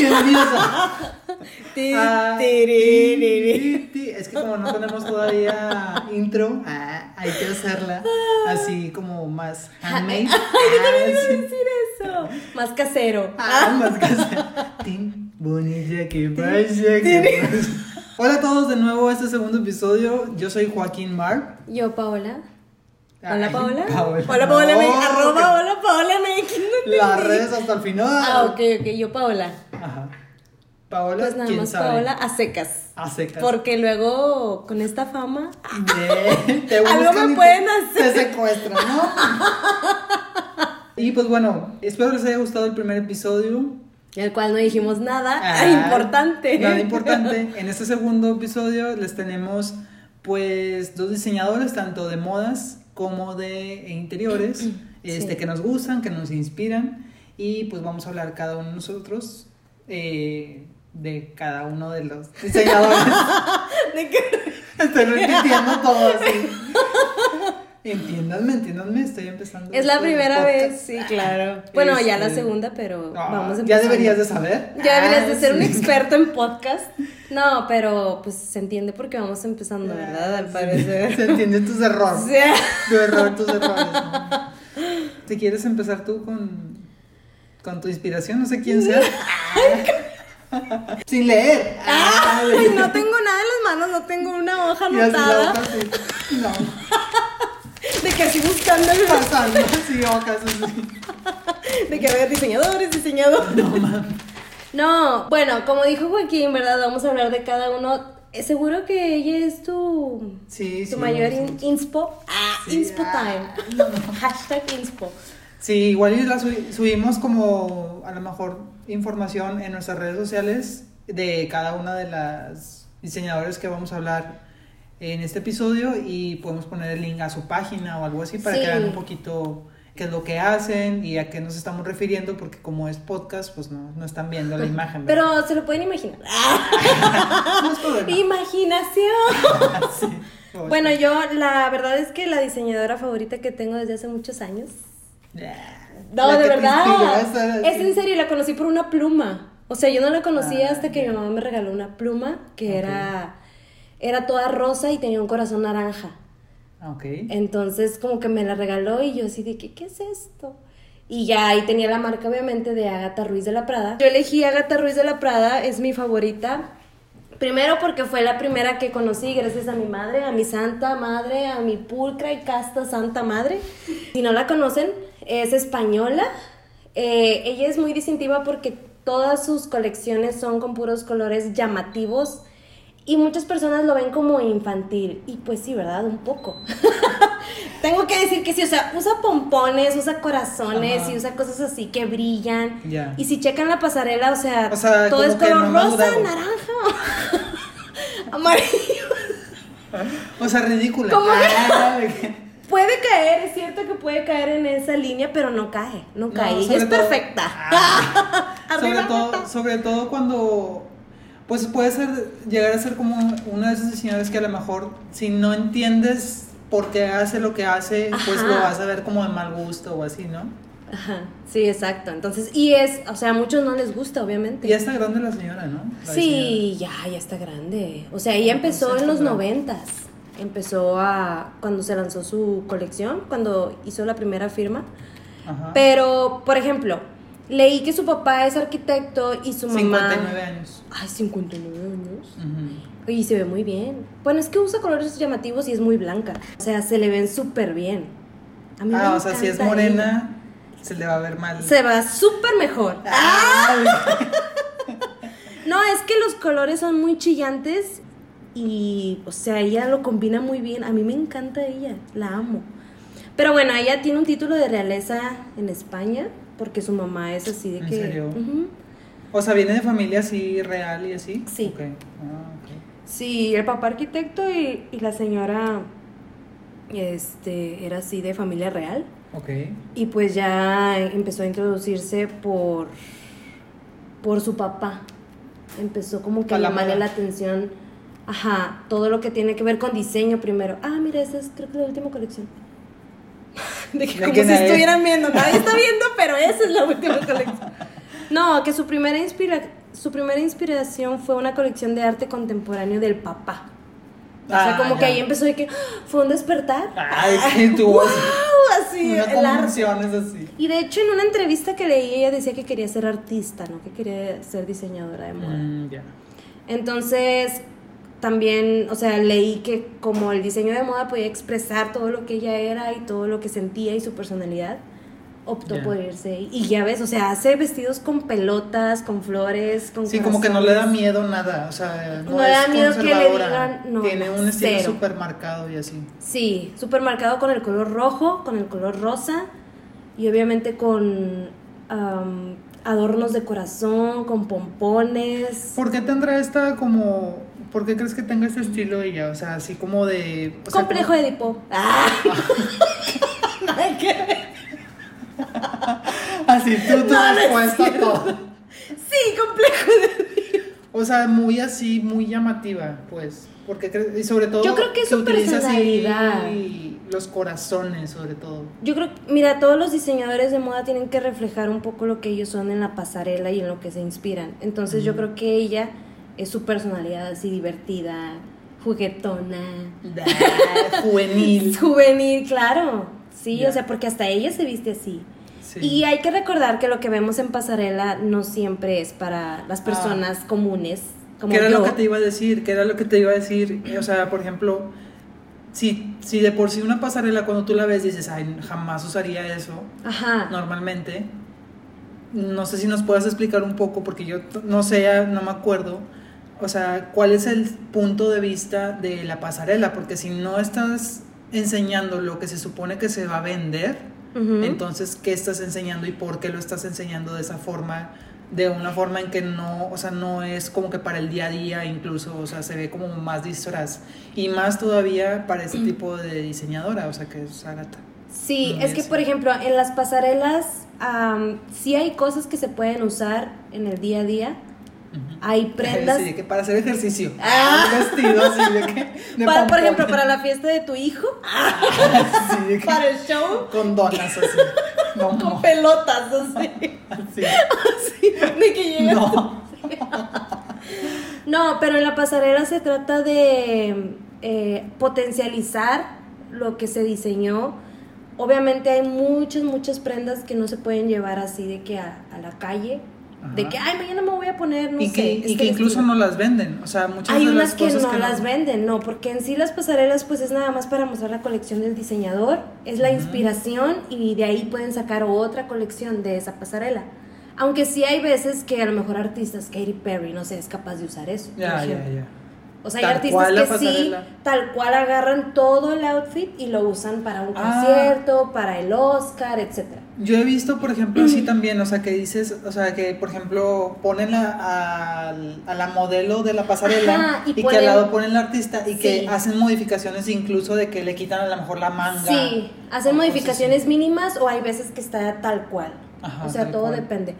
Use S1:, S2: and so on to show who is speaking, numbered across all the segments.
S1: bienvenidos a... A- Es que como no tenemos todavía intro, ah, hay que hacerla así como más handmade. Ah, sí.
S2: decir eso. Más casero.
S1: Ah, más hacer. Tin, bonita, que vaya, que vaya. Hola a todos de nuevo a este segundo episodio. Yo soy Joaquín Mar.
S2: Yo, Paola. Hola, Paola.
S1: Paola.
S2: Hola, Paola.
S1: No,
S2: me-
S1: que-
S2: arroba, hola, Paola. Me no
S1: Las redes hasta el final.
S2: Ah, ok, ok. Yo, Paola.
S1: Ajá. Paola,
S2: Pues nada
S1: ¿quién
S2: más
S1: sabe?
S2: Paola a secas.
S1: A secas.
S2: Porque luego, con esta fama.
S1: Te
S2: Algo me
S1: te-
S2: pueden hacer.
S1: Te secuestran, ¿no? y pues bueno, espero les haya gustado el primer episodio.
S2: El cual no dijimos nada
S1: Ah,
S2: importante.
S1: Nada importante. En este segundo episodio les tenemos pues dos diseñadores, tanto de modas como de interiores, este,
S2: Sí.
S1: que nos gustan, que nos inspiran. Y pues vamos a hablar cada uno de nosotros eh, de cada uno de los diseñadores.
S2: ¿De qué?
S1: Estoy repitiendo todo así. Entiéndanme, entiéndanme, estoy empezando.
S2: Es la primera vez, sí, claro. Bueno, ya la
S1: Este,
S2: segunda, pero
S1: ah,
S2: vamos a
S1: Ya
S2: empezar.
S1: deberías de saber.
S2: Ya deberías de
S1: Ah,
S2: ser un
S1: sí.
S2: experto en podcast. No, pero pues se entiende porque vamos empezando, ¿verdad? Al
S1: Ah, sí.
S2: parecer.
S1: Se entienden tus errores.
S2: Sea,
S1: Tu error, tus errores. ¿no? ¿Te quieres empezar tú con, con tu inspiración? No sé quién sea. Sin leer.
S2: ay, no tengo nada en las manos, no tengo una hoja anotada.
S1: No,
S2: de que así buscando el
S1: pasando así hojas así.
S2: de que había diseñadores, diseñadores.
S1: No mames.
S2: No, bueno, como dijo Joaquín, ¿verdad? Vamos a hablar de cada uno. Eh, Seguro que ella es tu,
S1: Sí,
S2: tu
S1: sí.
S2: mayor in- inspo. Ah,
S1: Sí,
S2: inspo
S1: ah,
S2: time. Hashtag inspo.
S1: Sí, igual la subi- subimos como a lo mejor información en nuestras redes sociales de cada una de las diseñadores que vamos a hablar en este episodio y podemos poner el link a su página o algo así para
S2: Sí.
S1: que vean un poquito qué es lo que hacen y a qué nos estamos refiriendo porque como es podcast pues no, no están viendo la imagen. ¿verdad?
S2: Pero se lo pueden imaginar. Imaginación.
S1: Sí,
S2: Bueno, yo la verdad es que la diseñadora favorita que tengo desde hace muchos años. No, de verdad. Es en serio, la conocí por una pluma. O sea, yo no la conocía
S1: Ah,
S2: hasta que mi mamá me regaló una pluma que era era toda rosa y tenía un corazón naranja.
S1: Ah, Ok.
S2: Entonces, como que me la regaló y yo así de que, ¿qué es esto? Y ya ahí tenía la marca, obviamente, de Agatha Ruiz de la Prada. Yo elegí Agatha Ruiz de la Prada, es mi favorita. Primero porque fue la primera que conocí gracias a mi madre, a mi santa madre, a mi pulcra y casta santa madre. Si no la conocen, es española. Eh, ella es muy distintiva porque todas sus colecciones son con puros colores llamativos y muchas personas lo ven como infantil. Y pues sí, ¿verdad? Un poco. Tengo que decir que sí, o sea, usa pompones, usa corazones
S1: Ajá.
S2: y usa cosas así que brillan.
S1: Ya.
S2: Y si checan la pasarela, o sea,
S1: O sea,
S2: todo es color rosa, naranja, amarillo.
S1: O sea, ridícula.
S2: ¿Cómo?
S1: Ah, que-
S2: Puede caer, es cierto que puede caer en esa línea, pero no cae, no cae.
S1: No,
S2: es
S1: todo-
S2: perfecta.
S1: Ah, sobre, todo, sobre todo cuando pues puede ser llegar a ser como uno de esos diseñadores que a lo mejor si no entiendes por qué hace lo que hace, pues lo vas a ver como de mal gusto o así, ¿no?
S2: Ajá, sí, exacto. Entonces, y es, o sea, a muchos no les gusta, obviamente.
S1: Ya está grande la señora, ¿no? La
S2: Sí, ya, ya está grande. O sea, ella empezó
S1: Entonces,
S2: en los noventas. Empezó a cuando se lanzó su colección, cuando hizo la primera firma.
S1: Ajá.
S2: Pero, por ejemplo, leí que su papá es arquitecto y su mamá.
S1: 59 años.
S2: Ay, 59 años.
S1: Ujú.
S2: Y se ve muy bien. Bueno, es que usa colores llamativos y es muy blanca. O sea, se le ven súper bien. A mí me
S1: Ah, o sea, si es morena, se le va a ver mal.
S2: Se va súper mejor.
S1: Ah,
S2: No, es que los colores son muy chillantes y, o sea, ella lo combina muy bien. A mí me encanta ella, la amo. Pero bueno, ella tiene un título de realeza en España porque su mamá es así de
S1: ¿En
S2: que...
S1: serio? O sea, viene de familia así real y así.
S2: Sí.
S1: Ah, ok.
S2: Sí, el papá arquitecto y, y la señora este, era así de familia real.
S1: Ok.
S2: Y pues ya empezó a introducirse por, por su papá. Empezó como que a
S1: A la
S2: llamarle la atención, ajá, todo lo que tiene que ver con diseño primero. Ah, mira, esa es creo que la última colección. De que
S1: De
S2: como
S1: que
S2: si
S1: nadie-
S2: estuvieran viendo, nadie está viendo, pero esa es la última colección. No, que su primera inspira su primera inspiración fue una colección de arte contemporáneo del papá. O sea,
S1: Ah,
S2: como
S1: ya.
S2: que ahí empezó de que fue un despertar.
S1: Ay, sí, tuvo
S2: ¡Wow!
S1: así,
S2: el arte.
S1: así.
S2: Y de hecho, en una entrevista que leí, ella decía que quería ser artista, no que quería ser diseñadora de moda.
S1: Mm, ya.
S2: Entonces, también, o sea, leí que como el diseño de moda podía expresar todo lo que ella era y todo lo que sentía y su personalidad, optó por irse. Y ya ves, o sea, hace vestidos con pelotas, con flores, con
S1: Sí, como que no le da miedo nada, o sea, no,
S2: No le da miedo que le digan, no,
S1: Tiene un estilo súper marcado y así.
S2: Sí, súper marcado con el color rojo, con el color rosa y obviamente con am, adornos de corazón, con pompones.
S1: ¿Por qué tendrá esta como, por qué crees que tenga este estilo ella? O sea, así como de... o sea,
S2: Complejo
S1: como-
S2: de Edipo. Ah. Nada que ver.
S1: Así, tú, tú
S2: No, no es
S1: respuesta todo.
S2: Sí, complejo de
S1: O sea, muy así, muy llamativa, pues. Porque y sobre todo
S2: Yo creo que es su
S1: utiliza así
S2: personalidad.
S1: los corazones, sobre todo.
S2: Yo creo, mira, todos los diseñadores de moda tienen que reflejar un poco lo que ellos son en la pasarela y en lo que se inspiran. Entonces yo creo que ella es su personalidad así divertida, juguetona,
S1: Juvenil.
S2: juvenil, claro. Sí, o sea, porque hasta ella se viste así.
S1: Sí.
S2: Y hay que recordar que lo que vemos en pasarela no siempre es para las personas comunes. Como
S1: ¿Qué era
S2: yo.
S1: lo que te iba a decir? ¿Qué era lo que te iba a decir? O sea, por ejemplo, si, si de por sí una pasarela cuando tú la ves dices, ay, jamás usaría eso,
S2: Ajá.
S1: normalmente, no sé si nos puedas explicar un poco, porque yo no sé, no me acuerdo, o sea, cuál es el punto de vista de la pasarela, porque si no estás enseñando lo que se supone que se va a vender, entonces, ¿qué estás enseñando y por qué lo estás enseñando de esa forma? De una forma en que no, o sea, no es como que para el día a día incluso, o sea, se ve como más disfraz. Y más todavía para este tipo de diseñadora, o sea, que es Agatha.
S2: Sí,
S1: No
S2: es que por ejemplo en las pasarelas am, sí hay cosas que se pueden usar en el día a día. Hay prendas.
S1: Sí, que para hacer ejercicio.
S2: Ah.
S1: Un vestido así de que. de
S2: para, por ejemplo, para la fiesta de tu hijo,
S1: Sí, de que-
S2: para el show,
S1: Con donas así. No,
S2: con
S1: no.
S2: pelotas así.
S1: Así.
S2: Así, de que llegas.
S1: No.
S2: No, pero en la pasarela se trata de eh, potencializar lo que se diseñó. Obviamente hay muchas, muchas prendas que no se pueden llevar así de que a, a la calle. De que, ay, mañana me voy a poner, no
S1: y
S2: sé.
S1: que, y
S2: este
S1: que incluso
S2: vestido".
S1: no las venden. O sea, muchas
S2: Hay
S1: de
S2: unas
S1: las
S2: que
S1: cosas
S2: no
S1: que
S2: las venden, no, porque en sí las pasarelas pues es nada más para mostrar la colección del diseñador, es la inspiración y de ahí pueden sacar otra colección de esa pasarela. Aunque sí hay veces que a lo mejor artistas, Katy Perry, no sé, es capaz de usar eso.
S1: Ya, ya, ya.
S2: O sea,
S1: Tal
S2: hay artistas que sí, tal cual agarran todo el outfit y lo usan para un
S1: Ah.
S2: concierto, para el Oscar, etcétera.
S1: Yo he visto, por ejemplo, así también, o sea, que dices, o sea, que por ejemplo ponen a, al- a la modelo de la pasarela
S2: Ajá, y
S1: y, que al lado ponen la artista y
S2: Sí.
S1: que hacen modificaciones incluso de que le quitan a lo mejor la manga.
S2: Sí, hacen modificaciones mínimas o hay veces que está tal cual.
S1: Ajá,
S2: o sea, todo
S1: cual.
S2: depende.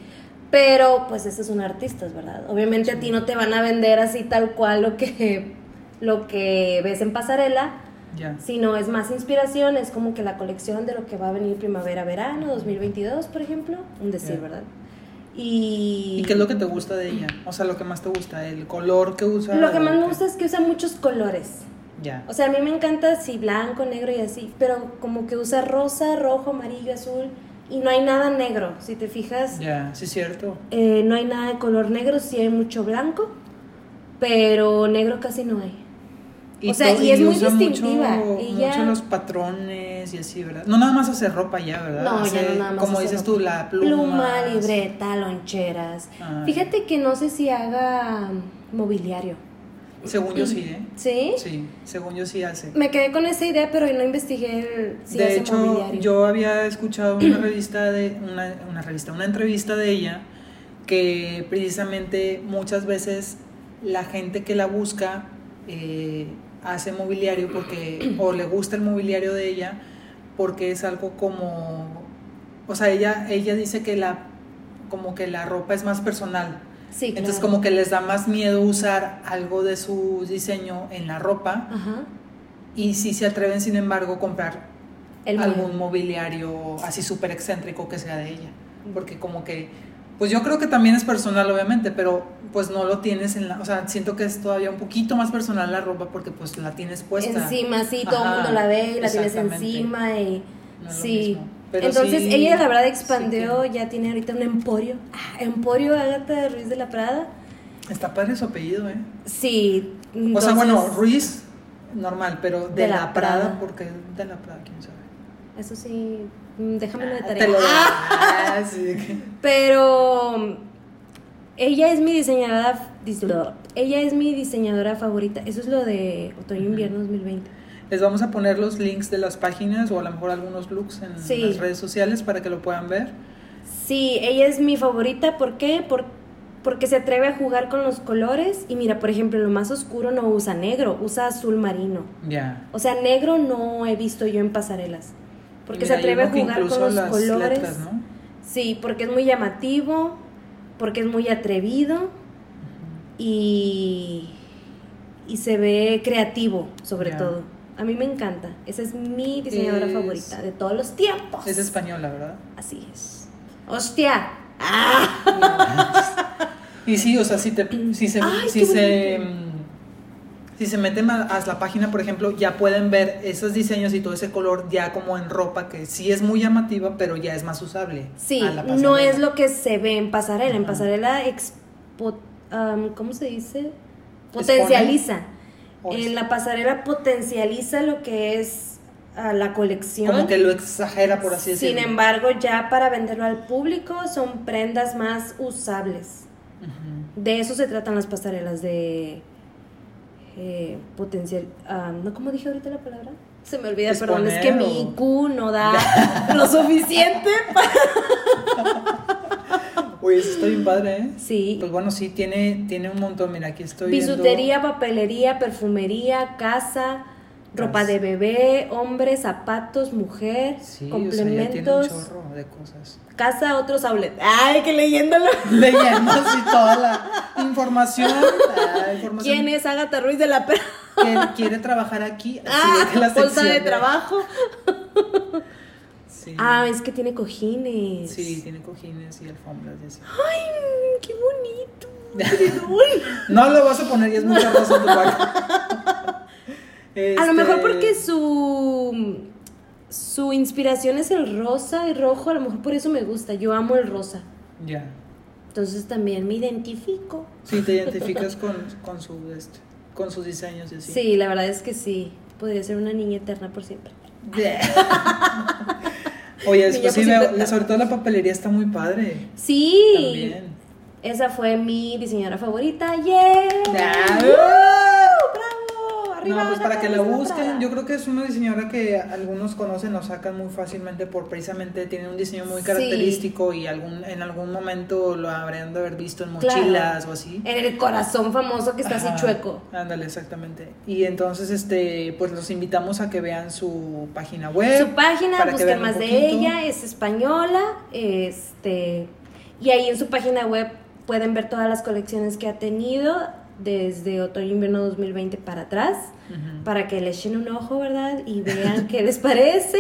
S2: Pero pues estos son artistas, ¿verdad? Obviamente a ti no te van a vender así tal cual lo que lo que ves en pasarela,
S1: Ya.
S2: sino es más inspiración, es como que la colección de lo que va a venir primavera-verano 2022, por ejemplo, un decir. ¿verdad? Y,
S1: ¿Y qué es lo que te gusta de ella? O sea, lo que más te gusta, el color que usa.
S2: lo que más me gusta es que usa muchos colores.
S1: Ya.
S2: O sea, a mí me encanta así blanco, negro y así, pero como que usa rosa, rojo, amarillo, azul y no hay nada negro. Si te fijas,
S1: Ya, sí, cierto.
S2: eh, no hay nada de color negro, sí hay mucho blanco, pero negro casi no hay. O sea,
S1: to-
S2: y es muy distintiva,
S1: Mucho, los patrones y así, ¿verdad? No nada más hace ropa ya, ¿verdad?
S2: No, ya
S1: Hace,
S2: no nada más.
S1: Como dices
S2: ropa.
S1: tú, la pluma.
S2: libreta, loncheras.
S1: Ah.
S2: Fíjate que no sé si haga mobiliario.
S1: Según yo sí, ¿eh?
S2: ¿Sí?
S1: Sí, según yo sí hace.
S2: Me quedé con esa idea, pero no investigué el- si
S1: de
S2: hace
S1: hecho,
S2: mobiliario.
S1: yo había escuchado una revista de una, una revista, una entrevista de ella que precisamente muchas veces la gente que la busca eh, hace mobiliario porque o le gusta el mobiliario de ella porque es algo como o sea, ella ella dice que la como que la ropa es más personal.
S2: Sí, claro.
S1: Entonces como que les da más miedo usar algo de su diseño en la ropa
S2: Ajá.
S1: y si se atreven sin embargo a comprar
S2: El
S1: algún mobiliario así súper excéntrico que sea de ella. Porque como que Pues yo creo que también es personal, obviamente, pero pues no lo tienes en la... O sea, siento que es todavía un poquito más personal la ropa porque pues la tienes puesta.
S2: Encima, sí, todo el mundo la ve y la tienes encima y...
S1: No es lo
S2: sí.
S1: mismo. Pero
S2: Entonces
S1: sí-
S2: ella la verdad
S1: sí
S2: expandió, ya tiene ahorita un emporio. Ah, Emporio Agatha Ruiz de la Prada.
S1: Está padre su apellido, ¿eh?
S2: Sí.
S1: O sea, bueno, Ruiz, normal, pero de,
S2: De
S1: la,
S2: la
S1: Prada,
S2: Prada.
S1: porque de la Prada, quién sabe.
S2: Eso sí, mm, déjamelo de
S1: Ah,
S2: tarea.
S1: te lo
S2: Ah,
S1: ah, sí,
S2: Pero ella es mi diseñadora, dis- ella es mi diseñadora favorita. Eso es lo de otoño invierno 2020.
S1: Les vamos a poner los links de las páginas o a lo mejor algunos looks en
S2: Sí.
S1: las redes sociales para que lo puedan ver.
S2: Sí, ella es mi favorita. ¿Por qué? Por- porque se atreve a jugar con los colores. Y mira, por ejemplo, en lo más oscuro no usa negro, usa azul marino.
S1: Ya.
S2: O sea, negro no he visto yo en pasarelas. Porque se atreve a jugar con los colores.
S1: letras, ¿no?
S2: Sí, porque es muy llamativo, porque es muy atrevido y, y se ve creativo, sobre todo. A mí me encanta. Esa es mi diseñadora
S1: Es-
S2: favorita de todos los tiempos.
S1: Es española, ¿verdad?
S2: Así es. ¡Hostia! ¡Ah!
S1: Y sí, o sea, si, te, si se,
S2: Ay,
S1: si se, mm, si se meten a, a la página, por ejemplo, ya pueden ver esos diseños y todo ese color ya como en ropa que sí es muy llamativa, pero ya es más usable.
S2: Sí,
S1: a la
S2: no es lo que se ve en pasarela. En pasarela, expo- ¿cómo se dice? Potencializa. En la pasarela potencializa lo que es ah, la colección.
S1: Como que lo exagera, por así decirlo.
S2: Sin embargo, ya para venderlo al público son prendas más usables. De eso se tratan las pasarelas de eh, potencial. ah, ¿No cómo dije ahorita la palabra? Se me olvida, perdón, es que
S1: Exponer
S2: mi
S1: o-
S2: IQ no da lo suficiente para...
S1: Uy, eso está bien padre, ¿eh?
S2: Sí.
S1: Pues bueno, sí, tiene, tiene un montón. Mira, aquí estoy viendo-
S2: Bisutería, papelería, perfumería, casa, ropa de bebé, hombre, zapatos, mujer,
S1: Sí, o sea, ya tiene un
S2: complementos,
S1: chorro de cosas.
S2: casa, otros outlet. Ay, que leyéndolo.
S1: Leyendo así toda la información. ah, información
S2: ¿Quién es Agatha Ruiz de la Prada?
S1: que quiere trabajar aquí. así
S2: Ah,
S1: de la
S2: bolsa
S1: sección
S2: de trabajo.
S1: Sí.
S2: Ah, es que tiene cojines.
S1: Sí, tiene cojines y alfombras y así.
S2: Ay, qué bonito.
S1: No lo vas a poner y es mucha rosa en tu cuarto.
S2: A lo mejor
S1: Este,
S2: porque su su inspiración es el rosa y rojo, a lo mejor por eso me gusta. Yo amo el rosa.
S1: Ya.
S2: Entonces también me identifico.
S1: Sí, te identificas con, con, su, este, con sus diseños y así.
S2: Sí, la verdad es que sí. Podría ser una niña eterna por siempre.
S1: Oye, después sí
S2: siempre.
S1: sobre todo la papelería está muy padre.
S2: Sí.
S1: También.
S2: Esa fue mi diseñadora favorita. ¡Yeah!
S1: Ah,
S2: ¡Uh!
S1: No, pues para que la busquen, yo creo que es una diseñadora que algunos conocen o sacan muy fácilmente por precisamente tiene un diseño muy
S2: Sí.
S1: característico y algún en algún momento lo habrían de haber visto en
S2: Claro.
S1: mochilas o así.
S2: En el corazón famoso que está
S1: Ajá,
S2: así chueco.
S1: Ándale, exactamente. Y entonces este pues los invitamos a que vean su página web.
S2: Su página,
S1: para que
S2: busquen más de ella, es española, este, y ahí en su página web pueden ver todas las colecciones que ha tenido desde otoño-invierno 2020 para atrás, para que le echen un ojo, ¿verdad? Y vean qué les parece.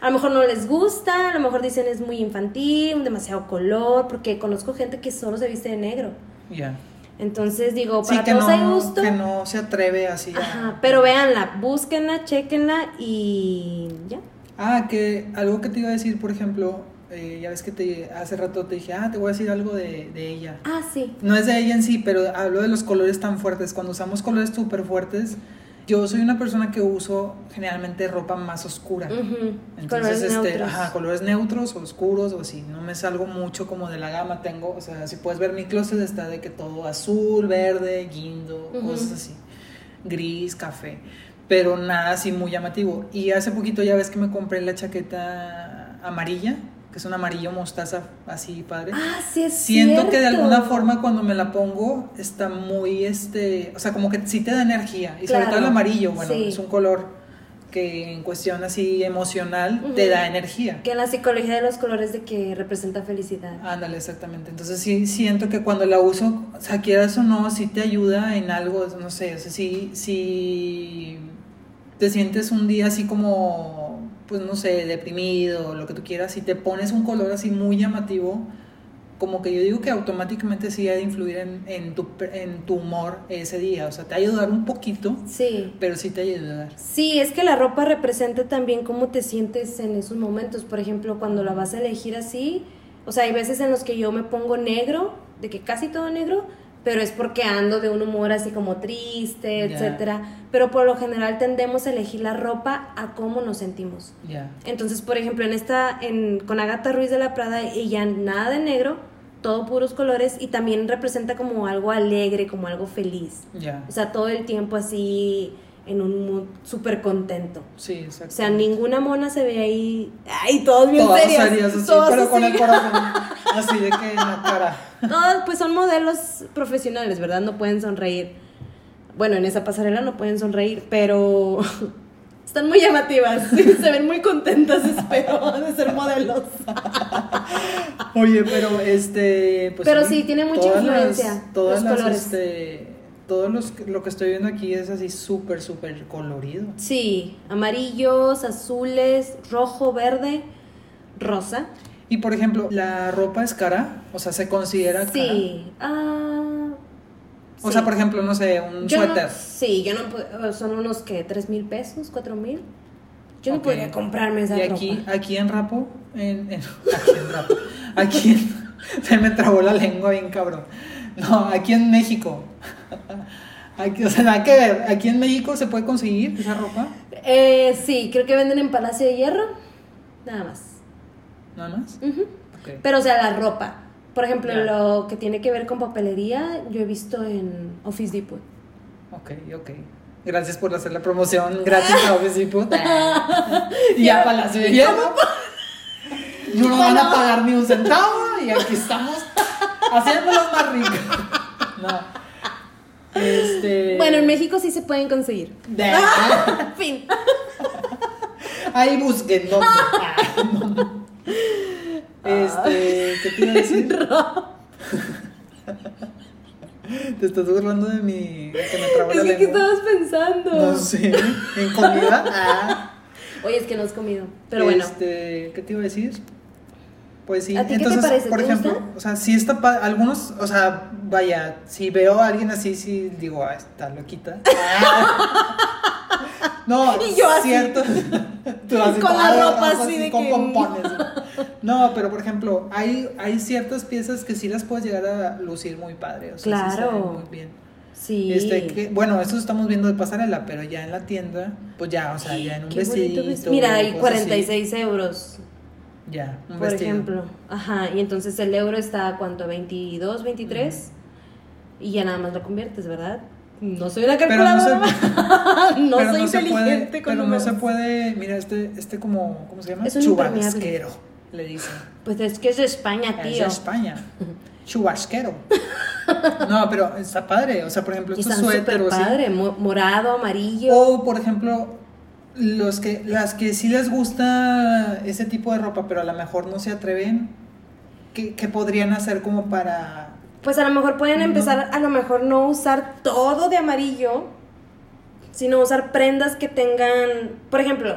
S2: A lo mejor no les gusta, a lo mejor dicen es muy infantil, demasiado color, porque conozco gente que solo se viste de negro.
S1: Ya.
S2: Entonces digo,
S1: Sí,
S2: para
S1: que
S2: todos hay gusto.
S1: que no se atreve así a-
S2: Ajá, pero véanla, búsquenla, chequenla y ya.
S1: Ah, que algo que te iba a decir, por ejemplo, eh, ya ves que te hace rato te dije, ah, te voy a decir algo de, de ella.
S2: Ah, sí.
S1: No es de ella en sí, pero hablo de los colores tan fuertes. Cuando usamos colores súper fuertes, yo soy una persona que uso generalmente ropa más oscura. Entonces,
S2: colores
S1: este,
S2: neutros.
S1: ajá, colores neutros, oscuros o así. No me salgo mucho como de la gama. Tengo, o sea, si puedes ver mi closet está de que todo azul, verde, guindo, cosas así. Gris, café. Pero nada así muy llamativo. Y hace poquito ya ves que me compré la chaqueta amarilla, que es un amarillo mostaza así padre.
S2: Ah, sí es
S1: Siento que de alguna forma cuando me la pongo está muy, este, o sea, como que sí te da energía. Y sobre todo el amarillo, bueno,
S2: sí.
S1: es un color que en cuestión así emocional te da energía.
S2: Que en la psicología de los colores de que representa felicidad.
S1: Ándale, exactamente. Entonces sí siento que cuando la uso, o sea, quieras o no, sí te ayuda en algo, no sé, o sea, sí, sí te sientes un día así como, pues no sé, deprimido, lo que tú quieras, y te pones un color así muy llamativo, como que yo digo que automáticamente sí ha de influir en, en, tu, en tu humor ese día. O sea, te va a ayudar un poquito,
S2: Sí.
S1: pero sí te va a ayudar.
S2: Sí, es que la ropa representa también cómo te sientes en esos momentos. Por ejemplo, cuando la vas a elegir así, o sea, hay veces en los que yo me pongo negro, de que casi todo negro, pero es porque ando de un humor así como triste, etcétera. Pero por lo general tendemos a elegir la ropa a cómo nos sentimos.
S1: Ya.
S2: Entonces, por ejemplo, en esta, en, con Agatha Ruiz de la Prada, ella nada de negro, todo puros colores y también representa como algo alegre, como algo feliz.
S1: Ya.
S2: O sea, todo el tiempo así en un mood súper contento.
S1: Sí, exacto.
S2: O sea, ninguna mona se ve ahí. ¡Ay, todos bien
S1: Todas
S2: serias!
S1: serias, así,
S2: todos
S1: pero con el corazón así de que en la cara.
S2: Todos, pues son modelos profesionales, ¿verdad? No pueden sonreír. Bueno, en esa pasarela no pueden sonreír, pero están muy llamativas. Se ven muy contentas, espero, de ser modelos.
S1: Oye, pero este. Pues,
S2: Pero sí, tiene mucha
S1: todas las-
S2: influencia,
S1: todas
S2: los
S1: las,
S2: colores.
S1: este. Todo los, lo que estoy viendo aquí es así súper, súper colorido.
S2: Sí, amarillos, azules, rojo, verde, rosa.
S1: Y por ejemplo, ¿la ropa es cara? O sea, ¿se considera cara?
S2: Sí. Ah,
S1: O
S2: sí.
S1: sea, por ejemplo, no sé, un
S2: Yo no-
S1: suéter.
S2: sí, yo no puedo, son unos que, tres mil pesos, cuatro mil. Yo no podría comprarme esa
S1: Y aquí,
S2: ropa.
S1: aquí en Rapo, en, en- aquí en Rapo, aquí en- se me trabó la lengua bien cabrón. No, aquí en México. Aquí, o sea, nada que ver. Aquí en México se puede conseguir esa ropa,
S2: Eh, sí, creo que venden en Palacio de Hierro, nada más.
S1: nada más.
S2: Ujú.
S1: Ok.
S2: Pero, o sea, la ropa. Por ejemplo, lo que tiene que ver con papelería, yo he visto en Office Depot.
S1: Ok, ok. Gracias por hacer la promoción gratis a Office Depot. y a Palacio de Hierro. No nos van a pagar ni un centavo y aquí estamos haciéndolos más ricos. No. Este.
S2: Bueno, en México sí se pueden conseguir. Fin.
S1: Ahí busquen dónde. Ah, no. Este, ¿qué te iba a decir? Te estás burlando de mi. que me trabo
S2: Es
S1: la
S2: que, ¿qué estabas pensando?
S1: No sé. ¿En comida? Ah.
S2: Oye, es que no has comido. Pero bueno.
S1: Este, ¿qué te iba a decir? Pues sí,
S2: ¿A ti qué te
S1: entonces,
S2: parece?
S1: por
S2: ¿Te
S1: ejemplo,
S2: gusta?
S1: o sea, si está pa- algunos, o sea, vaya, si veo a alguien así, sí digo, ah, está loquita. no,
S2: Y yo así.
S1: cierto. Tú así,
S2: Con la
S1: ah,
S2: ropa
S1: así,
S2: así de
S1: con
S2: que-
S1: pompones. No, pero por ejemplo, hay, hay ciertas piezas que sí las puedes llegar a lucir muy padre, o sea, sí se
S2: Claro.
S1: ven muy bien.
S2: Sí.
S1: Este, que, bueno, esto estamos viendo de pasarela, pero ya en la tienda, pues ya, o sea, ya en un
S2: Qué
S1: vestidito.
S2: Mira, hay
S1: cosas así.
S2: 46 euros,
S1: Ya, un
S2: por
S1: vestido.
S2: ejemplo. Ajá, y entonces el euro está a cuánto, 22, 23. Y ya nada más lo conviertes, ¿verdad? No soy una
S1: Pero no se,
S2: calculadora. No,
S1: pero
S2: soy
S1: no se
S2: inteligente
S1: puede,
S2: con
S1: pero no se
S2: números.
S1: puede, mira, este, este como, ¿cómo se llama?
S2: Es un
S1: Chubasquero, le dicen.
S2: Pues es que es de España,
S1: Es
S2: tío.
S1: de España. Chubasquero. No, pero está padre. O sea, por ejemplo, estos
S2: están
S1: suéter
S2: súper
S1: o así.
S2: padre, mo- morado, amarillo.
S1: O, por ejemplo, los que, las que sí les gusta ese tipo de ropa, pero a lo mejor no se atreven, ¿qué, qué podrían hacer como para
S2: Pues a lo mejor pueden
S1: No.
S2: empezar, a lo mejor no usar todo de amarillo, sino usar prendas que tengan, por ejemplo,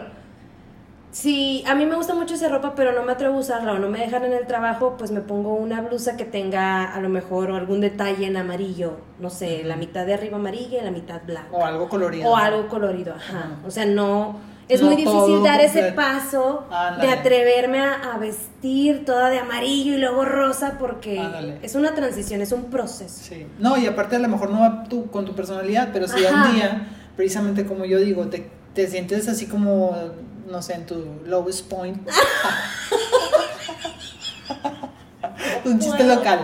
S2: si a mí me gusta mucho esa ropa, pero no me atrevo a usarla o no me dejan en el trabajo, pues me pongo una blusa que tenga a lo mejor algún detalle en amarillo, no sé, la mitad de arriba amarilla y la mitad blanca.
S1: o algo colorido?
S2: O algo colorido, ajá. O sea, no. Es
S1: No
S2: muy difícil dar ese paso
S1: Ándale.
S2: de atreverme a, a vestir toda de amarillo y luego rosa porque
S1: Ándale.
S2: es una transición, es un proceso.
S1: Sí. No, y aparte a lo mejor no va tú con tu personalidad, pero si
S2: Ajá.
S1: un día, precisamente como yo digo, te, te sientes así como, no sé, en tu lowest point. un chiste
S2: Bueno.
S1: local.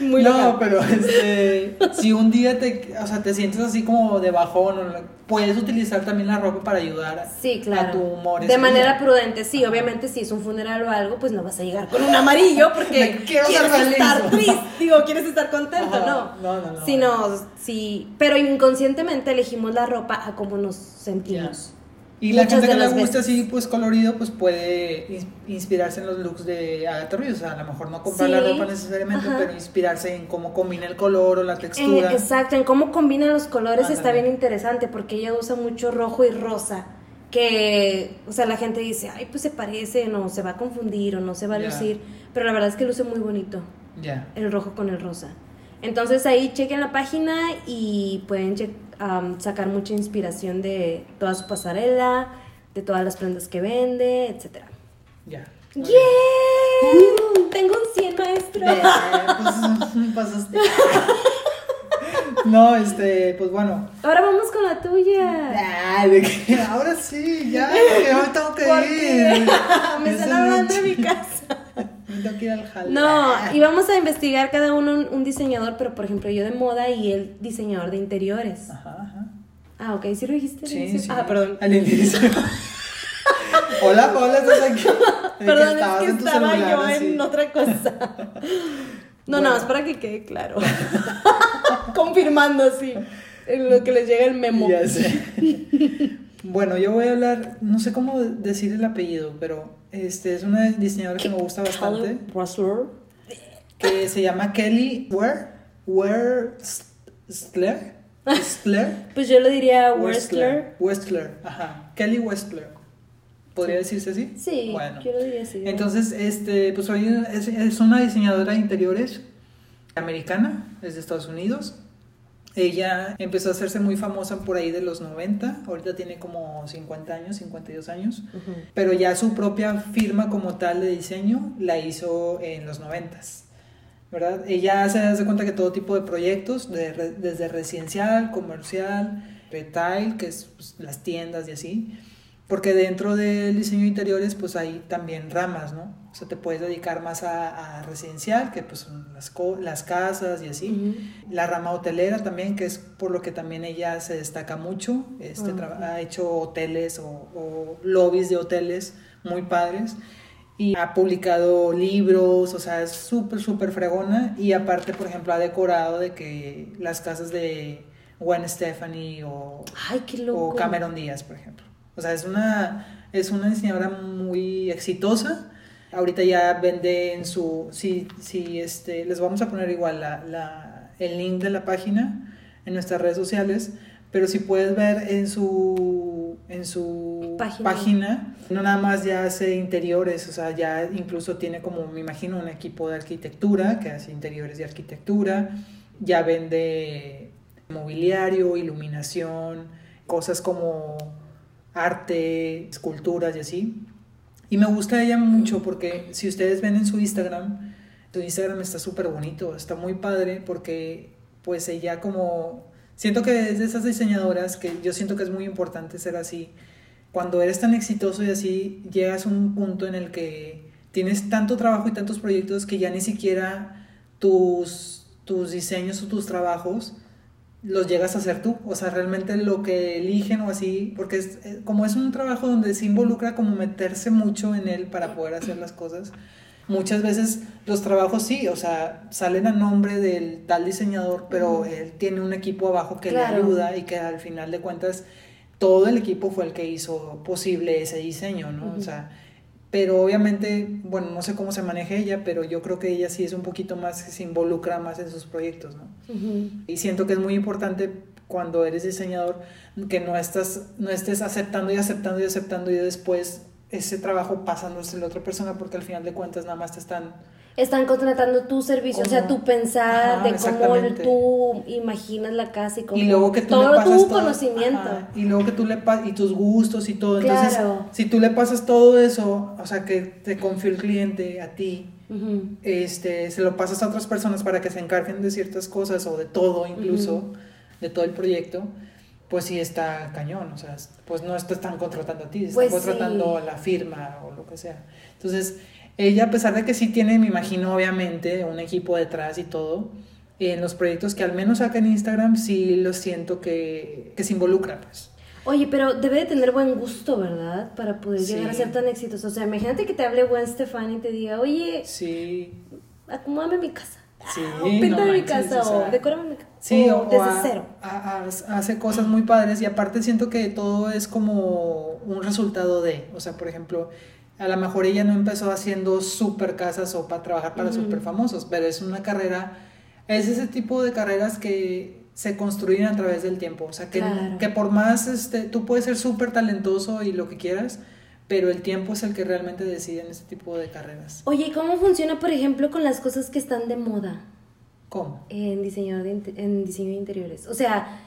S2: Muy
S1: no,
S2: local.
S1: pero este, si un día te, o sea, te sientes así como de bajón, puedes utilizar también la ropa para ayudar a,
S2: Sí, claro.
S1: a tu humor.
S2: de manera
S1: día.
S2: prudente, sí. Obviamente, si es un funeral o algo, pues no vas a llegar con un amarillo porque quieres estar triste. Digo, quieres estar contento,
S1: Ajá.
S2: ¿no?
S1: No, no, no.
S2: Sino, sí. Pero inconscientemente elegimos la ropa a cómo nos sentimos.
S1: Y la
S2: Muchas
S1: gente que le gusta
S2: veces.
S1: así, pues colorido, pues puede ins- inspirarse en los looks de Agatha Ruiz. O sea, a lo mejor no comprar la ropa necesariamente,
S2: ajá.
S1: pero inspirarse en cómo combina el color o la textura.
S2: exacto, en cómo combinan los colores está bien interesante porque ella usa mucho rojo y rosa. Que, o sea, la gente dice, ay, pues se parecen o se va a confundir o no se va a lucir. Pero la verdad es que luce muy bonito.
S1: Ya.
S2: el rojo con el rosa. Entonces ahí chequen la página y pueden che- sacar mucha inspiración de toda su pasarela, de todas las prendas que vende, etc.
S1: Ya.
S2: ¡Yeah! Tengo un 100 maestro.
S1: Me pasaste. No, este, pues bueno.
S2: Ahora vamos con la tuya.
S1: Ah, de que ahora sí, ya, que me tengo que ir.
S2: me están
S1: es
S2: hablando de mi casa.
S1: Me tengo que ir al jale.
S2: No, y vamos a investigar cada uno un, un diseñador, pero por ejemplo yo de moda y el diseñador de interiores.
S1: Ajá, ajá.
S2: Ah, ok, ¿sí lo dijiste?
S1: Sí, sí.
S2: Ah, perdón.
S1: Al inicio. hola, hola, estás aquí.
S2: Perdón, es que estaba
S1: celular,
S2: yo
S1: así.
S2: en otra cosa. No,
S1: Bueno.
S2: no, es para que quede claro. Confirmando así. En lo que les llega el memo.
S1: Ya sé. Bueno, yo voy a hablar, no sé cómo decir el apellido, pero este es una diseñadora que me gusta bastante,
S2: Russell.
S1: que se llama Kelly Ware, Ware Stler, Stler,
S2: Pues yo le diría Westler.
S1: Westler, ajá, Kelly Westler. ¿Podría decirse así?
S2: Sí,
S1: Bueno.
S2: yo lo diría así.
S1: Entonces, este, pues hoy es, es una diseñadora de interiores americana, es de Estados Unidos. Ella empezó a hacerse muy famosa por ahí de los 90, ahorita tiene como 50 años, 52 años,
S2: Ujú.
S1: pero ya su propia firma como tal de diseño la hizo en los 90. ¿verdad? Ella se hace cuenta que todo tipo de proyectos, de desde residencial, comercial, retail, que es pues, las tiendas y así, porque dentro del diseño de interiores pues hay también ramas, ¿no? O sea, te puedes dedicar más a, a residencial, que pues son las, co- las casas y así.
S2: Ujú.
S1: La rama hotelera también, que es por lo que también ella se destaca mucho. Este,
S2: Ah,
S1: tra-
S2: ok.
S1: Ha hecho hoteles o, o lobbies de hoteles muy padres. Y ha publicado libros, o sea, es súper, súper fregona. Y aparte, por ejemplo, ha decorado de que las casas de Gwen Stefani o,
S2: Ay,
S1: o Cameron Díaz, por ejemplo. O sea, es una, es una diseñadora muy exitosa. Ahorita ya vende en su... Sí, sí, este, les vamos a poner igual la, la- el link de la página en nuestras redes sociales. Pero si puedes ver en su, en su
S2: Página.
S1: página, no nada más ya hace interiores, o sea, ya incluso tiene como, me imagino, un equipo de arquitectura que hace interiores de arquitectura. Ya vende mobiliario, iluminación, cosas como arte, esculturas y así. Y me gusta ella mucho porque si ustedes ven en su Instagram, su Instagram está súper bonito, está muy padre porque pues ella como, siento que es de esas diseñadoras que yo siento que es muy importante ser así. Cuando eres tan exitoso y así, llegas a un punto en el que tienes tanto trabajo y tantos proyectos que ya ni siquiera tus, tus diseños o tus trabajos los llegas a hacer tú, o sea, realmente lo que eligen o así, porque es, eh, como es un trabajo donde se involucra como meterse mucho en él para poder hacer las cosas, muchas veces los trabajos sí, o sea, salen a nombre del tal diseñador, pero él tiene un equipo abajo que
S2: Claro.
S1: le ayuda y que al final de cuentas todo el equipo fue el que hizo posible ese diseño, ¿no? O
S2: Ujú.
S1: sea, pero obviamente, bueno, no sé cómo se maneja ella, pero yo creo que ella sí es un poquito más, se involucra más en sus proyectos, ¿no? Y siento que es muy importante cuando eres diseñador que no, estás, no estés aceptando y aceptando y aceptando y después ese trabajo pasándose a la otra persona porque al final de cuentas nada más te están...
S2: Están contratando tu servicio, o sea, tu pensar
S1: Ajá,
S2: de cómo
S1: exactamente.
S2: tú imaginas la casa y cómo
S1: Y luego que tú
S2: todo
S1: le pasas
S2: tu
S1: todo-
S2: conocimiento.
S1: ajá, y luego que tú le pasas... Y tus gustos y todo. Entonces,
S2: Claro.
S1: si tú le pasas todo eso, o sea, que te confió el cliente a ti,
S2: Ujú.
S1: este, se lo pasas a otras personas para que se encarguen de ciertas cosas o de todo incluso, de todo el proyecto, pues sí está cañón, o sea, pues no te están contratando a ti, están
S2: Pues
S1: contratando
S2: sí.
S1: a la firma o lo que sea. Entonces, ella a pesar de que sí tiene, me imagino obviamente, un equipo detrás y todo, en los proyectos que al menos saca en Instagram sí lo siento que, que se involucra, pues.
S2: Oye, pero debe de tener buen gusto, ¿verdad? Para poder llegar a ser tan exitoso. O sea, imagínate que te hable Gwen Stefani y te diga, oye,
S1: Sí,
S2: acomódame mi casa.
S1: Sí,
S2: o píntame
S1: no
S2: mi casa,
S1: o sea,
S2: o decórame mi casa.
S1: Sí,
S2: o,
S1: o,
S2: desde
S1: o a-
S2: cero.
S1: a- a- hace cosas muy padres y aparte siento que todo es como un resultado de, o sea, por ejemplo, a lo mejor ella no empezó haciendo super casas o para trabajar para
S2: Ujú.
S1: super famosos, pero es una carrera, es ese tipo de carreras que se construyen a través del tiempo, o sea, que,
S2: Claro.
S1: que por más, este, tú puedes ser súper talentoso y lo que quieras, pero el tiempo es el que realmente decide en este tipo de carreras.
S2: Oye, ¿y cómo funciona, por ejemplo, con las cosas que están de moda
S1: ¿Cómo?
S2: en diseño de, en diseño de interiores? O sea,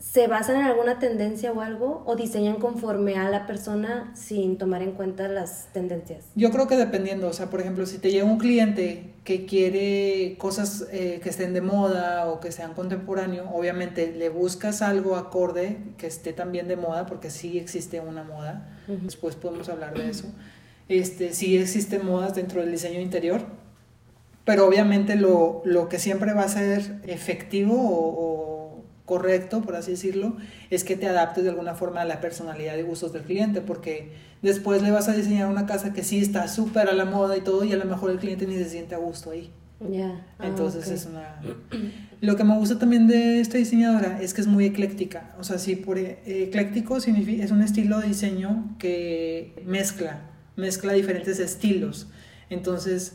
S2: ¿se basan en alguna tendencia o algo o diseñan conforme a la persona sin tomar en cuenta las tendencias?
S1: Yo creo que dependiendo, o sea, por ejemplo, si te llega un cliente que quiere cosas eh, que estén de moda o que sean contemporáneo, obviamente le buscas algo acorde que esté también de moda, porque sí existe una moda, después podemos hablar de eso. Este, sí existen modas dentro del diseño interior, pero obviamente lo, lo que siempre va a ser efectivo o, o correcto, por así decirlo, es que te adaptes de alguna forma a la personalidad y gustos del cliente, porque después le vas a diseñar una casa que sí está súper a la moda y todo, y a lo mejor el cliente ni se siente a gusto ahí.
S2: Ah,
S1: Entonces es una... Lo que me gusta también de esta diseñadora es que es muy ecléctica. O sea, sí, por e- ecléctico significa, es un estilo de diseño que mezcla, mezcla diferentes estilos. Entonces,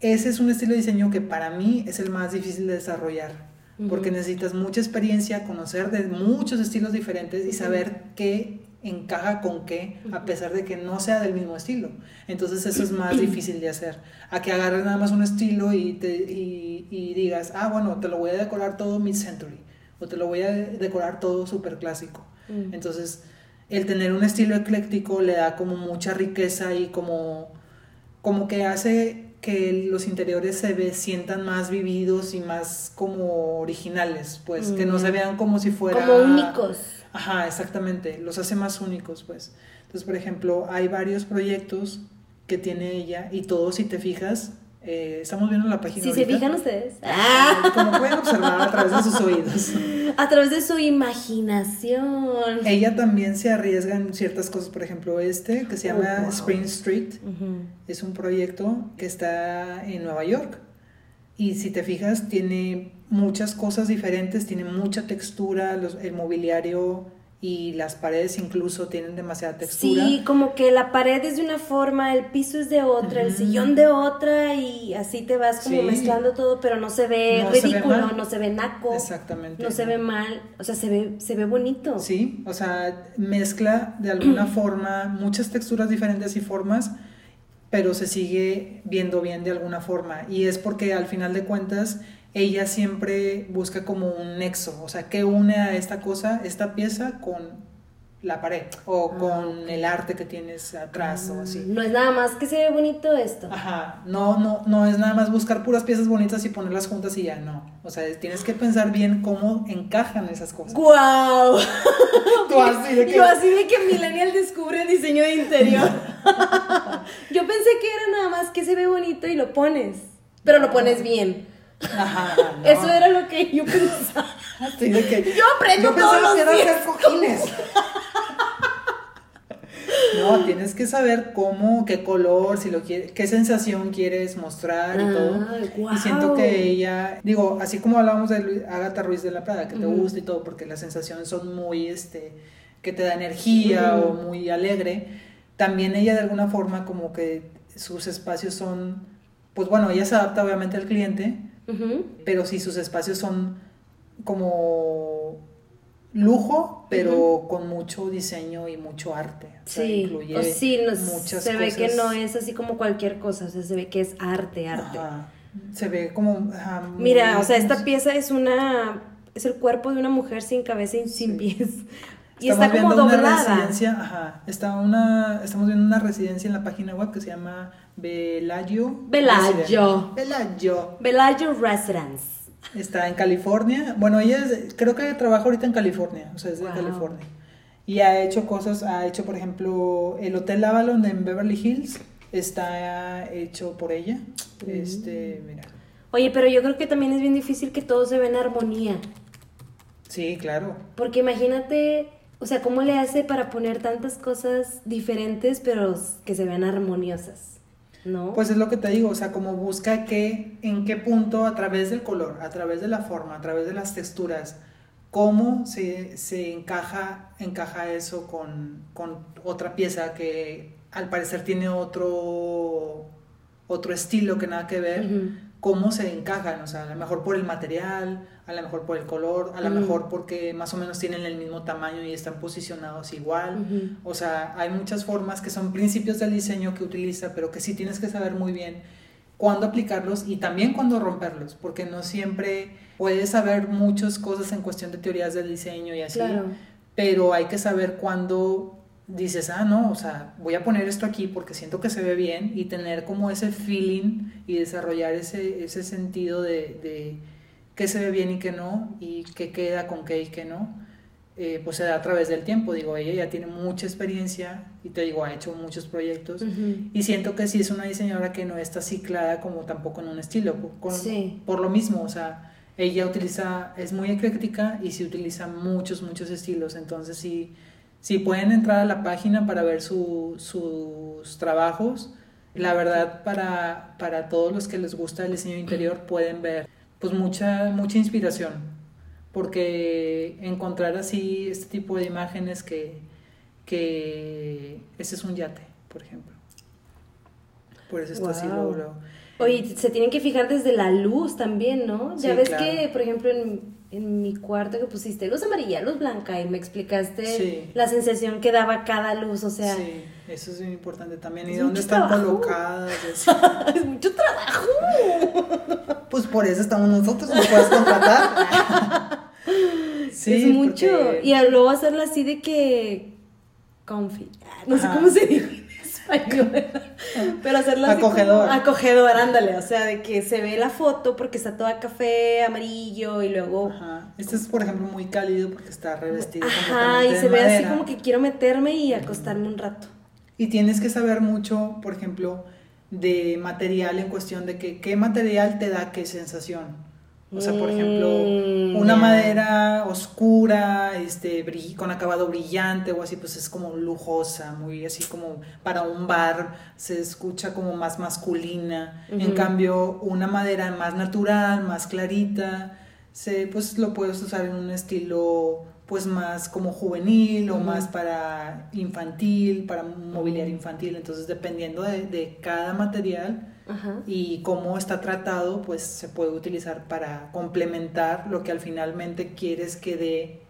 S1: ese es un estilo de diseño que para mí es el más difícil de desarrollar. Porque necesitas mucha experiencia, conocer de muchos estilos diferentes y saber qué encaja con qué, a pesar de que no sea del mismo estilo. Entonces eso es más difícil de hacer. A que agarres nada más un estilo y, te, y, y digas, ah, bueno, te lo voy a decorar todo mid-century o te lo voy a decorar todo súper clásico.
S2: Mm.
S1: Entonces, el tener un estilo ecléctico le da como mucha riqueza y como, como que hace que los interiores se ve, sientan más vividos y más como originales, pues, que no se
S2: Mm.
S1: vean como si fuera...
S2: Como únicos.
S1: Ajá, exactamente, los hace más únicos, pues. Entonces, por ejemplo, hay varios proyectos que tiene ella y todos, si te fijas, eh, estamos viendo la página
S2: Si se fijan ustedes.
S1: Ah, Como pueden observar a través de sus oídos.
S2: A través de su imaginación.
S1: Ella también se arriesga en ciertas cosas, por ejemplo, este que se
S2: Oh,
S1: llama
S2: wow.
S1: Spring Street, es un proyecto que está en Nueva York. Y si te fijas, tiene muchas cosas diferentes, tiene mucha textura, los- el mobiliario y las paredes incluso tienen demasiada textura.
S2: Sí, como que la pared es de una forma, el piso es de otra, el sillón de otra y así te vas como
S1: Sí.
S2: mezclando todo, pero no se ve
S1: No se ve
S2: ridículo, no se ve naco,
S1: Exactamente.
S2: no se ve mal, o sea, se ve, se ve bonito.
S1: Sí, o sea, mezcla de alguna forma muchas texturas diferentes y formas, pero se sigue viendo bien de alguna forma. Y es porque al final de cuentas ella siempre busca como un nexo, o sea, que une a esta cosa, esta pieza con la pared o
S2: Ah,
S1: con el arte que tienes atrás o así.
S2: No es nada más que se ve bonito esto.
S1: Ajá, no, no, no es nada más buscar puras piezas bonitas y ponerlas juntas y ya, no. O sea, tienes que pensar bien cómo encajan esas cosas.
S2: ¡Guau!
S1: Tú así de que-
S2: Yo así de que Millennial descubre diseño de interior. Yo pensé que era nada más que se ve bonito y lo pones, pero lo pones bien.
S1: Ajá, no.
S2: Eso era lo que yo pensaba.
S1: Así de que-
S2: Yo aprendo
S1: Yo
S2: todos los
S1: que
S2: días.
S1: hacer cojines. No, tienes que saber cómo, qué color, si lo quieres, qué sensación quieres mostrar y
S2: Ah,
S1: todo.
S2: guau.
S1: Y siento que ella, digo, así como hablábamos de Agatha Ruiz de la Prada, que te
S2: Ujú.
S1: gusta y todo, porque las sensaciones son muy, este, que te da energía o muy alegre, también ella de alguna forma como que sus espacios son, pues bueno, ella se adapta obviamente al cliente, Pero sí sus espacios son como lujo, pero con mucho diseño y mucho arte. O sea,
S2: Sí,
S1: incluye
S2: sí, no,
S1: muchas
S2: se ve que no es así como cualquier cosa, o sea, se ve que es arte, arte.
S1: Ajá. Se ve como...
S2: Mira, o sea, esta pieza es una, es el cuerpo de una mujer sin cabeza y sin
S1: Sí.
S2: pies. Y
S1: Estamos
S2: está como
S1: viendo una
S2: doblada.
S1: residencia, ajá, está una, estamos viendo una residencia en la página web que se llama Bellagio.
S2: Bellagio.
S1: Bellagio.
S2: Bellagio Residence.
S1: Está en California. Bueno, ella es- creo que trabaja ahorita en California, o sea, es de. California. Y ha hecho cosas, ha hecho, por ejemplo, el Hotel Avalon en Beverly Hills está hecho por ella.
S2: Mm.
S1: Este, mira.
S2: Oye, pero yo creo que también es bien difícil que todo se vea en armonía.
S1: Sí, claro.
S2: Porque imagínate, o sea, cómo le hace para poner tantas cosas diferentes, pero que se vean armoniosas, ¿no?
S1: Pues es lo que te digo, o sea, como busca que, en qué punto, a través del color, a través de la forma, a través de las texturas, cómo se, se encaja, encaja eso con, con otra pieza que al parecer tiene otro, otro estilo que nada que ver. Cómo se encajan, o sea, a lo mejor por el material, a lo mejor por el color, a lo mejor porque más o menos tienen el mismo tamaño y están posicionados igual. O sea, hay muchas formas que son principios del diseño que utiliza, pero que sí tienes que saber muy bien cuándo aplicarlos y también cuándo romperlos, porque no siempre puedes saber muchas cosas en cuestión de teorías del diseño y así, pero hay que saber cuándo dices, ah, no, o sea, voy a poner esto aquí porque siento que se ve bien y tener como ese feeling y desarrollar ese, ese sentido de, de qué se ve bien y qué no y qué queda con qué y qué no, eh, pues se da a través del tiempo. Digo, ella ya tiene mucha experiencia y te digo, ha hecho muchos proyectos y siento que sí es una diseñadora que no está ciclada como tampoco en un estilo, por lo mismo, o sea, ella utiliza, es muy ecléctica y sí utiliza muchos, muchos estilos, entonces sí si pueden entrar a la página para ver sus trabajos. La verdad, para, para todos los que les gusta el diseño interior, pueden ver pues mucha, mucha inspiración. Porque encontrar así este tipo de imágenes que, que ese es un yate, por ejemplo. Por eso está así luego,
S2: Oye, se tienen que fijar desde la luz también, ¿no? Ya ves que, por ejemplo, en en mi cuarto que pusiste luz amarilla, luz blanca y me explicaste la sensación que daba cada luz, o sea...
S1: Sí, eso es muy importante también. ¿Y dónde están colocadas?
S2: es mucho trabajo.
S1: pues por eso estamos nosotros, nos puedes contratar.
S2: sí, es mucho. Y luego hacerla así de que... Confi. No sé cómo se dice. Pero hacerla
S1: acogedor.
S2: acogedor, ándale. O sea, de que se ve la foto porque está toda café, amarillo y luego.
S1: Ajá. Este es, por ejemplo, muy cálido porque está revestido.
S2: Ajá, y se ve así como que quiero meterme y acostarme un rato.
S1: Y tienes que saber mucho, por ejemplo, de material en cuestión de que qué material te da qué sensación. O sea, por ejemplo, mm, una madera oscura, este, con acabado brillante o así, pues es como lujosa, muy así como para un bar se escucha como más masculina. En cambio, una madera más natural, más clarita, se, pues lo puedes usar en un estilo pues más como juvenil o más para infantil, para mobiliario infantil. Entonces, dependiendo de, de cada material, y cómo está tratado, pues se puede utilizar para complementar lo que al finalmente quieres que dé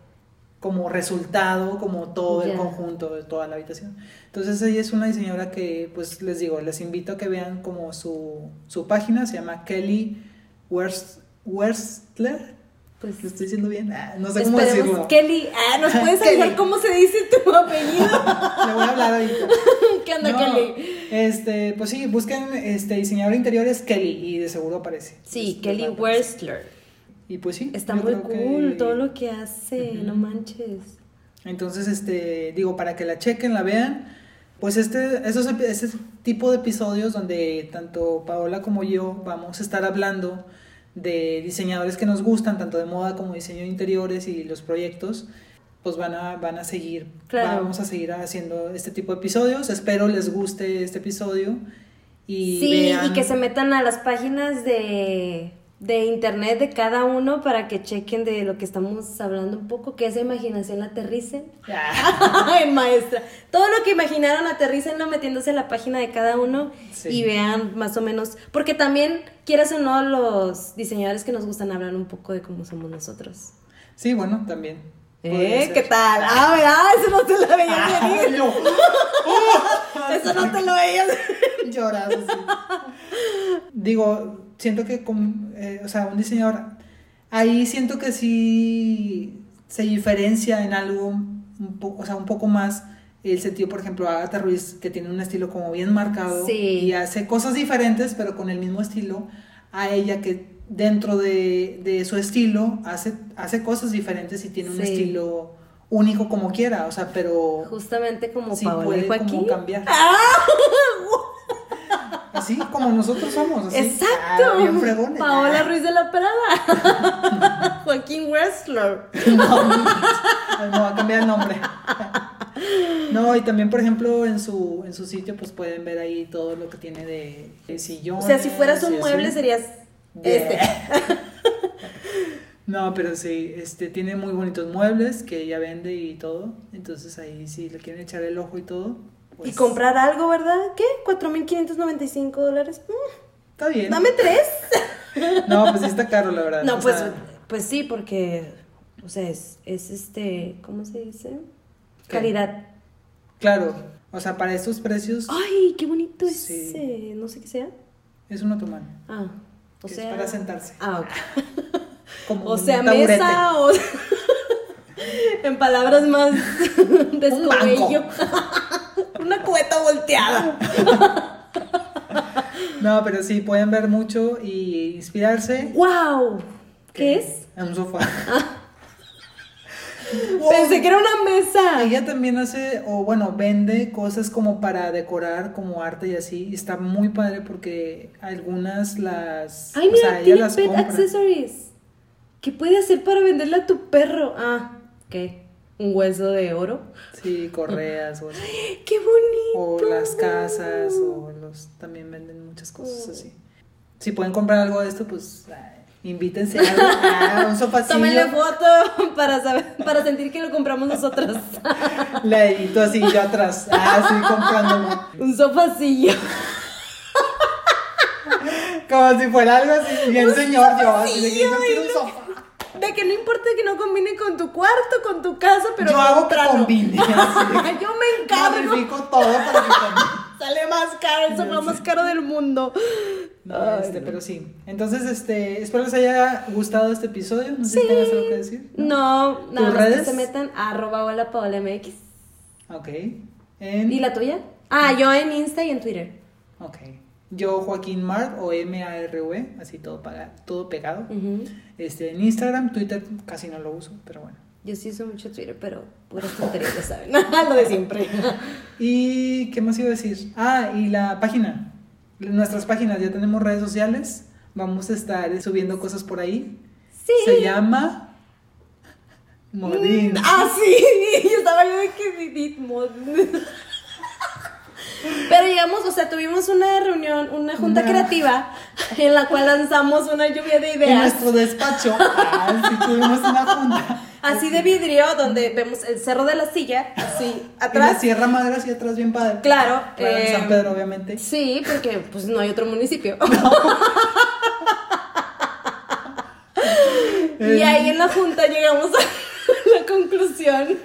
S1: como resultado, como todo el conjunto de toda la habitación. Entonces ella es una diseñadora que, pues les digo, les invito a que vean como su, su página, se llama Kelly Werstler, pues lo estoy diciendo bien. Ah, no sé cómo decirlo.
S2: Kelly, ah, ¿nos puedes saber cómo se dice tu apellido?
S1: Le voy a hablar ahorita.
S2: ¿Qué onda, Kelly?
S1: Este, pues sí, busquen este diseñador interiores Kelly y de seguro aparece.
S2: Sí, Kelly Westler.
S1: Y pues sí.
S2: Está muy cool todo lo que hace, no manches.
S1: Entonces, este, digo, para que la chequen, la vean. Pues este, esos, ese tipo de episodios donde tanto Paola como yo vamos a estar hablando de diseñadores que nos gustan, tanto de moda como diseño de interiores y los proyectos, pues van a, van a seguir. Vamos a seguir haciendo este tipo de episodios. Espero les guste este episodio. Y
S2: sí, y que se metan a las páginas de de internet de cada uno para que chequen de lo que estamos hablando un poco, que esa imaginación la aterricen. Ay, maestra. Todo lo que imaginaron aterricenlo metiéndose en la página de cada uno y vean más o menos, porque también quieras o no los diseñadores que nos gustan hablar un poco de cómo somos nosotros.
S1: Sí, bueno, también.
S2: ¿Eh? ¿Qué tal? Ah, ¿verdad? Eso no te lo veías venir. Eso no te lo veías
S1: Lloras. Digo, siento que, con, eh, o sea, un diseñador, ahí siento que sí se diferencia en algo, un poco, o sea, un poco más el sentido, por ejemplo, Agatha Ruiz, que tiene un estilo como bien marcado y hace cosas diferentes, pero con el mismo estilo, a ella que dentro de, de su estilo hace, hace cosas diferentes y tiene un estilo único como quiera, o sea, pero...
S2: Justamente como
S1: sí puede como cambiar. ¡Ah! Así como nosotros somos. Así,
S2: Exacto.
S1: Ah,
S2: Paola Ruiz de la Prada. Joaquín Wrestler.
S1: No, no, va a cambiar el nombre. No, y también, por ejemplo, en su, en su sitio, pues pueden ver ahí todo lo que tiene de, de sillones.
S2: O sea, si fueras un mueble, serías este.
S1: No, pero sí, este, tiene muy bonitos muebles que ella vende y todo. Entonces ahí sí le quieren echar el ojo y todo,
S2: y comprar algo, ¿verdad? ¿Qué? ¿4.595 dólares? Mm.
S1: Está bien.
S2: Dame tres.
S1: No, pues sí está caro, la verdad.
S2: No,
S1: o
S2: pues,
S1: sea,
S2: pues sí, porque, o sea, es, es este, ¿cómo se dice?
S1: ¿Qué?
S2: Calidad.
S1: Claro, o sea, para estos precios
S2: Ay, qué bonito
S1: Sí.
S2: ese, no sé qué sea.
S1: es un otomán.
S2: Ah, o
S1: que
S2: sea.
S1: es para sentarse.
S2: Ah, ok.
S1: Como
S2: O sea,
S1: taburete.
S2: mesa o. en palabras más descobello. Una cueta volteada.
S1: No, pero sí, pueden ver mucho y inspirarse.
S2: ¡Wow! ¿Qué es?
S1: En un sofá.
S2: Pensé que era una mesa.
S1: Ella también hace, o bueno, vende cosas como para decorar, como arte y así. Y está muy padre porque algunas las.
S2: Ay,
S1: o
S2: mira,
S1: sea,
S2: tiene
S1: las
S2: pet
S1: compra.
S2: accessories. ¿Qué puede hacer para venderle a tu perro? Ah, ¿qué? ¿Un hueso de oro?
S1: Sí, correas o,
S2: ¡Qué bonito!
S1: o las casas o los también venden muchas cosas así. Si pueden comprar algo de esto, pues ay, invítense a, a un sofacillo.
S2: Tómenle foto para saber, para sentir que lo compramos nosotros.
S1: La edito así yo atrás. Ah, sí, comprándolo.
S2: Un sofacillo.
S1: Como si fuera algo así, bien señor yo, así de que yo quiero un sofá.
S2: De que no importa que no combine con tu cuarto, con tu casa, pero
S1: yo hago que combine.
S2: Yo me encargo.
S1: Modifico todo para que combine.
S2: Sale más caro, el sofá más caro del mundo.
S1: No,
S2: Ay,
S1: este,
S2: no.
S1: pero sí. Entonces, este, espero les haya gustado este episodio. No sé si tengas algo que decir.
S2: No, nada
S1: ¿Tus
S2: más que
S1: redes?
S2: se metan a arroba hola Paola MX.
S1: Ok. En,
S2: ¿Y la tuya? Ah, yo en Insta y en Twitter.
S1: Ok. Yo, Joaquín Mart o M-A-R-V, así todo, paga- todo pegado. Este, en Instagram, Twitter casi no lo uso, pero bueno.
S2: Yo sí uso mucho Twitter, pero puras tonterías, ya saben. Lo de siempre.
S1: ¿Y qué más iba a decir? Ah, y la página. Nuestras páginas, ya tenemos redes sociales. Vamos a estar subiendo cosas por ahí.
S2: Sí.
S1: Se llama Modín.
S2: Ah, sí. Yo estaba yo de que Didit mod. Pero llegamos, o sea, tuvimos una reunión, una junta creativa en la cual lanzamos una lluvia de
S1: En
S2: ideas.
S1: nuestro despacho. Ah, sí, tuvimos una junta.
S2: Así de vidrio, donde vemos el cerro de la silla, así
S1: Y la
S2: atrás.
S1: Sierra Madre así atrás bien padre.
S2: Claro.
S1: Claro, en
S2: eh,
S1: San Pedro, obviamente.
S2: Sí, porque pues no hay otro municipio. y ahí en la junta llegamos a la conclusión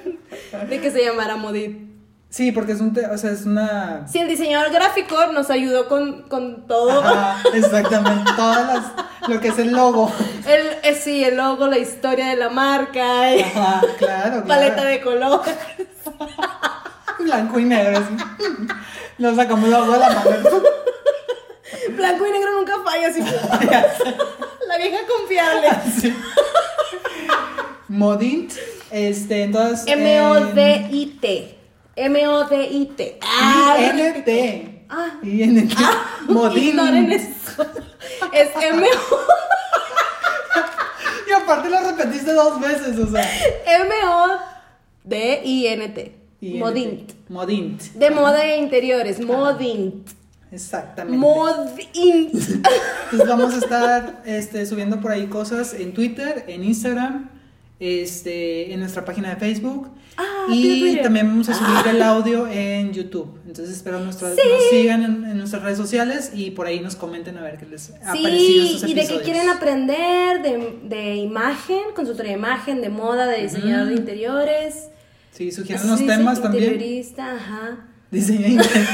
S2: de que se llamara Modit.
S1: Sí, porque es un, te- o sea, es una
S2: Sí, el diseñador gráfico nos ayudó con, con todo.
S1: Ajá, exactamente, todas las lo que es el logo.
S2: El, eh, sí, el logo, la historia de la marca, y
S1: Ajá, claro, claro.
S2: paleta de color.
S1: blanco y negro así. Lo sacamos luego de la mano.
S2: Blanco y negro nunca falla, así. la vieja confiable.
S1: Sí. Modint, este, entonces
S2: M-O-D-I-T. M-O-D-I-T. Ah,
S1: INT.
S2: Ah.
S1: INT. Modint.
S2: Ignoren eso. Es M-O-
S1: Y aparte lo repetiste dos veces, o sea.
S2: M-O-D-I-N-T.
S1: INT.
S2: Modint.
S1: Modint.
S2: De moda e interiores. Modint.
S1: Exactamente.
S2: Modint.
S1: Entonces vamos a estar este, subiendo por ahí cosas en Twitter, en Instagram, este, en nuestra página de Facebook.
S2: Ah,
S1: y también vamos a subir el audio en YouTube. Entonces espero nuestras,
S2: Sí.
S1: nos sigan en, en nuestras redes sociales y por ahí nos comenten a ver qué les ha parecido
S2: Sí,
S1: estos
S2: y de que quieren aprender de, de imagen, consultoría de imagen, de moda, de diseñador de
S1: Ujú.
S2: interiores.
S1: Sí, sugieren unos temas también.
S2: Interiorista, ajá.
S1: Diseño interior.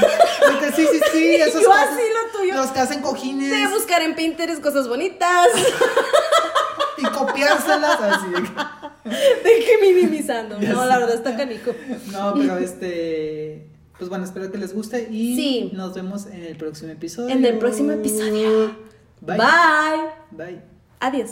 S1: Sí, sí, sí. Esos
S2: Yo
S1: cosas-
S2: así lo tuyo.
S1: Los que hacen cojines
S2: De buscar en Pinterest cosas bonitas.
S1: copiárselas. Así de que-
S2: De que minimizando. No, la verdad está canico.
S1: No, pero este. Pues bueno, espero que les guste y
S2: Sí.
S1: nos vemos en el próximo episodio.
S2: En el próximo episodio.
S1: Bye.
S2: Bye.
S1: Bye.
S2: Adiós.